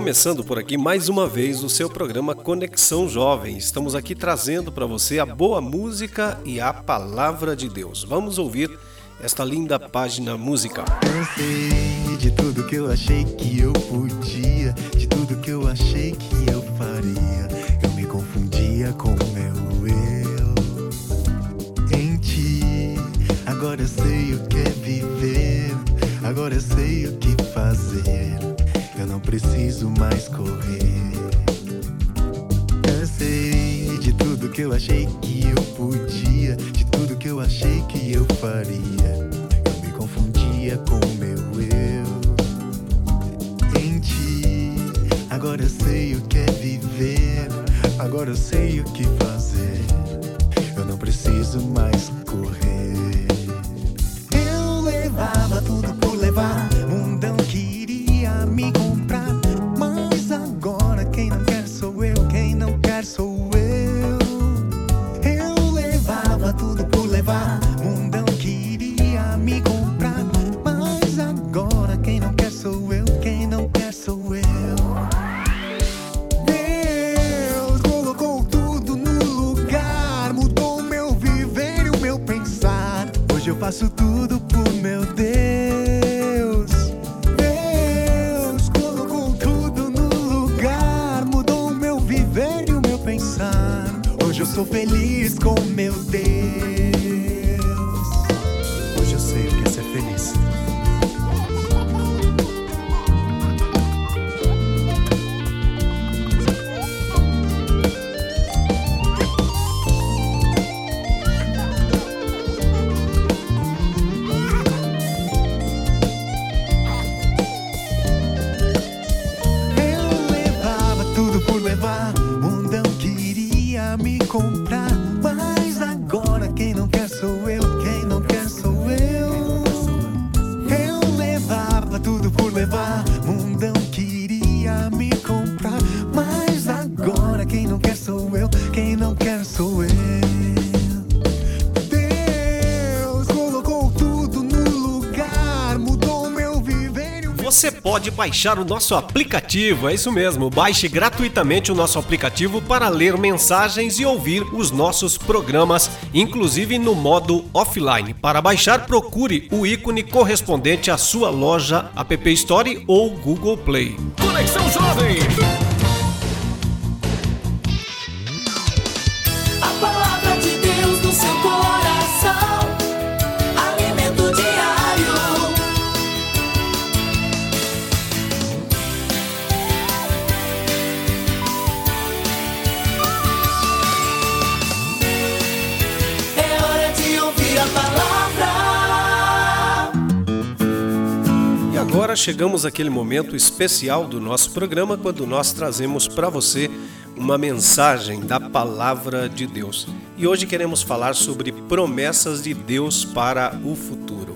Começando por aqui mais uma vez o seu programa Conexão Jovem. Estamos aqui trazendo para você a boa música e a palavra de Deus. Vamos ouvir esta linda página musical. Cansei de tudo que eu achei que eu podia, de tudo que eu achei que eu faria. Eu me confundia com o meu eu. Em ti, agora eu sei o que é viver, agora eu sei o que fazer. Eu não preciso mais correr. Cansei de tudo que eu achei que eu podia, de tudo que eu achei que eu faria. Eu me confundia com o meu eu. Em ti, agora eu sei o que é viver, agora eu sei o que fazer. Eu não preciso mais correr. Sou feliz com meu Deus. Você pode baixar o nosso aplicativo, é isso mesmo. Baixe gratuitamente o nosso aplicativo para ler mensagens e ouvir os nossos programas, inclusive no modo offline. Para baixar, procure o ícone correspondente à sua loja App Store ou Google Play. Conexão Jovem. Agora chegamos àquele momento especial do nosso programa quando nós trazemos para você uma mensagem da palavra de Deus. E hoje queremos falar sobre promessas de Deus para o futuro.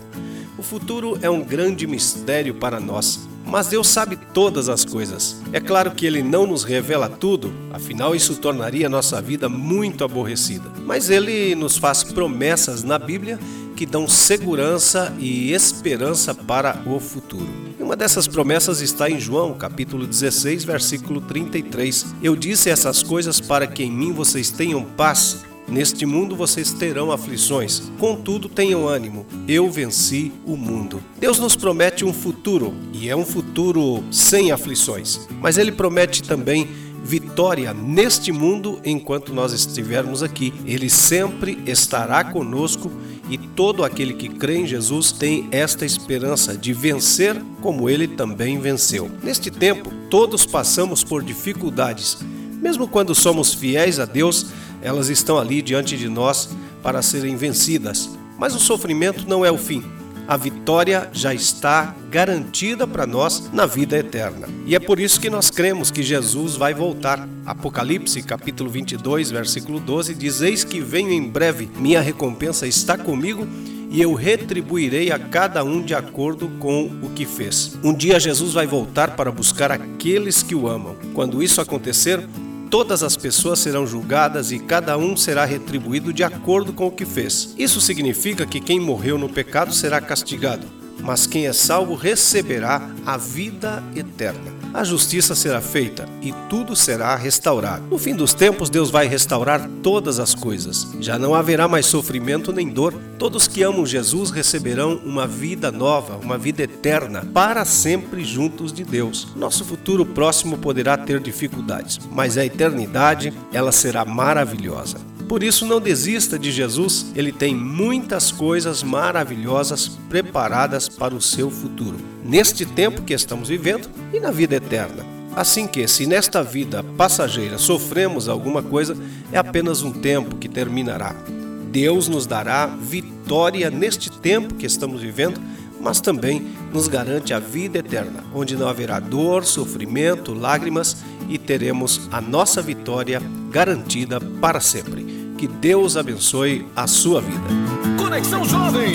O futuro é um grande mistério para nós, mas Deus sabe todas as coisas. É claro que Ele não nos revela tudo, afinal, isso tornaria nossa vida muito aborrecida. Mas Ele nos faz promessas na Bíblia que dão segurança e esperança para o futuro. E uma dessas promessas está em João, capítulo 16, versículo 33. Eu disse essas coisas para que em mim vocês tenham paz. Neste mundo vocês terão aflições, contudo tenham ânimo, eu venci o mundo. Deus nos promete um futuro, e é um futuro sem aflições, mas Ele promete também vitória neste mundo enquanto nós estivermos aqui. Ele sempre estará conosco e todo aquele que crê em Jesus tem esta esperança de vencer como ele também venceu. Neste tempo, todos passamos por dificuldades. Mesmo quando somos fiéis a Deus, elas estão ali diante de nós para serem vencidas. Mas o sofrimento não é o fim. a vitória já está garantida para nós na vida eterna. E é por isso que nós cremos que Jesus vai voltar. Apocalipse, capítulo 22, versículo 12 diz: Eis que venho em breve, minha recompensa está comigo e eu retribuirei a cada um de acordo com o que fez. Um dia Jesus vai voltar para buscar aqueles que o amam. Quando isso acontecer, todas as pessoas serão julgadas e cada um será retribuído de acordo com o que fez. Isso significa que quem morreu no pecado será castigado, mas quem é salvo receberá a vida eterna a justiça será feita e tudo será restaurado. No fim dos tempos, Deus vai restaurar todas as coisas. Já não haverá mais sofrimento nem dor. Todos que amam Jesus receberão uma vida nova, uma vida eterna, para sempre juntos de Deus. Nosso futuro próximo poderá ter dificuldades, mas a eternidade, ela será maravilhosa. Por isso, não desista de Jesus, ele tem muitas coisas maravilhosas preparadas para o seu futuro, neste tempo que estamos vivendo e na vida eterna. Assim que, se nesta vida passageira sofremos alguma coisa, é apenas um tempo que terminará. Deus nos dará vitória neste tempo que estamos vivendo, mas também nos garante a vida eterna, onde não haverá dor, sofrimento, lágrimas e teremos a nossa vitória garantida para sempre. Que Deus abençoe a sua vida. Conexão Jovem.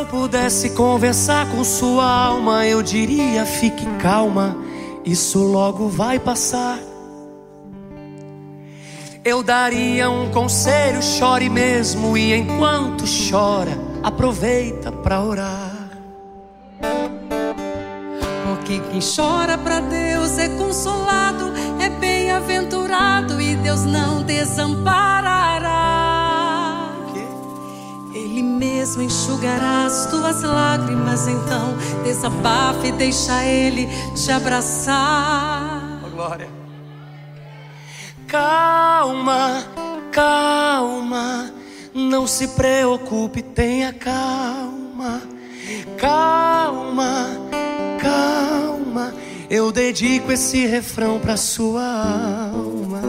eu pudesse conversar com sua alma, eu diria: fique calma, isso logo vai passar. Eu daria um conselho, chore mesmo, e enquanto chora, aproveita para orar. Porque quem chora para Deus é consolado, é bem-aventurado e Deus não desamparará. Mesmo enxugará as tuas lágrimas, então desabafa e deixa Ele te abraçar. Oh, glória. Calma, calma, não se preocupe, tenha calma. Calma, calma, eu dedico esse refrão pra sua alma.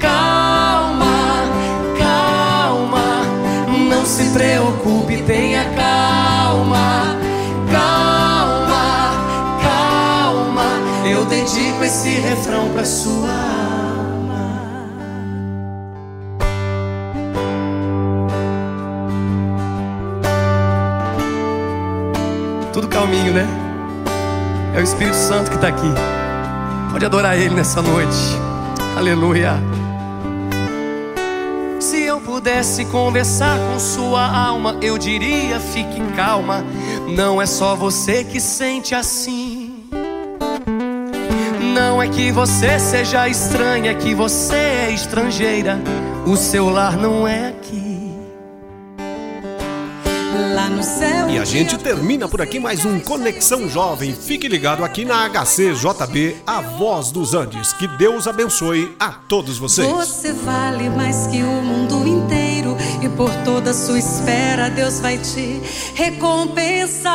Calma, calma, não se preocupe, tenha calma. Calma, calma, eu dedico esse refrão pra sua alma. Tudo calminho, né? É o Espírito Santo que está aqui. Pode adorar Ele nessa noite. Aleluia. Pudesse conversar com sua alma, eu diria: fique calma. Não é só você que sente assim. Não é que você seja estranha, é que você é estrangeira. O seu lar não é aqui. Lá no céu. E a gente termina por aqui mais um Conexão Jovem. Fique ligado aqui na HCJB, a voz dos Andes. Que Deus abençoe a todos vocês. Você vale mais que o mundo inteiro e por toda a sua espera Deus vai te recompensar.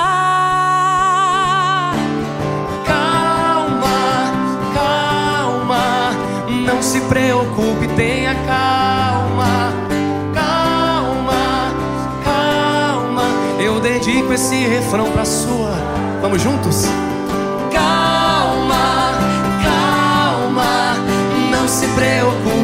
Calma, calma, não se preocupe, tenha calma. Dedico esse refrão pra sua. Vamos juntos? Calma, calma, não se preocupe,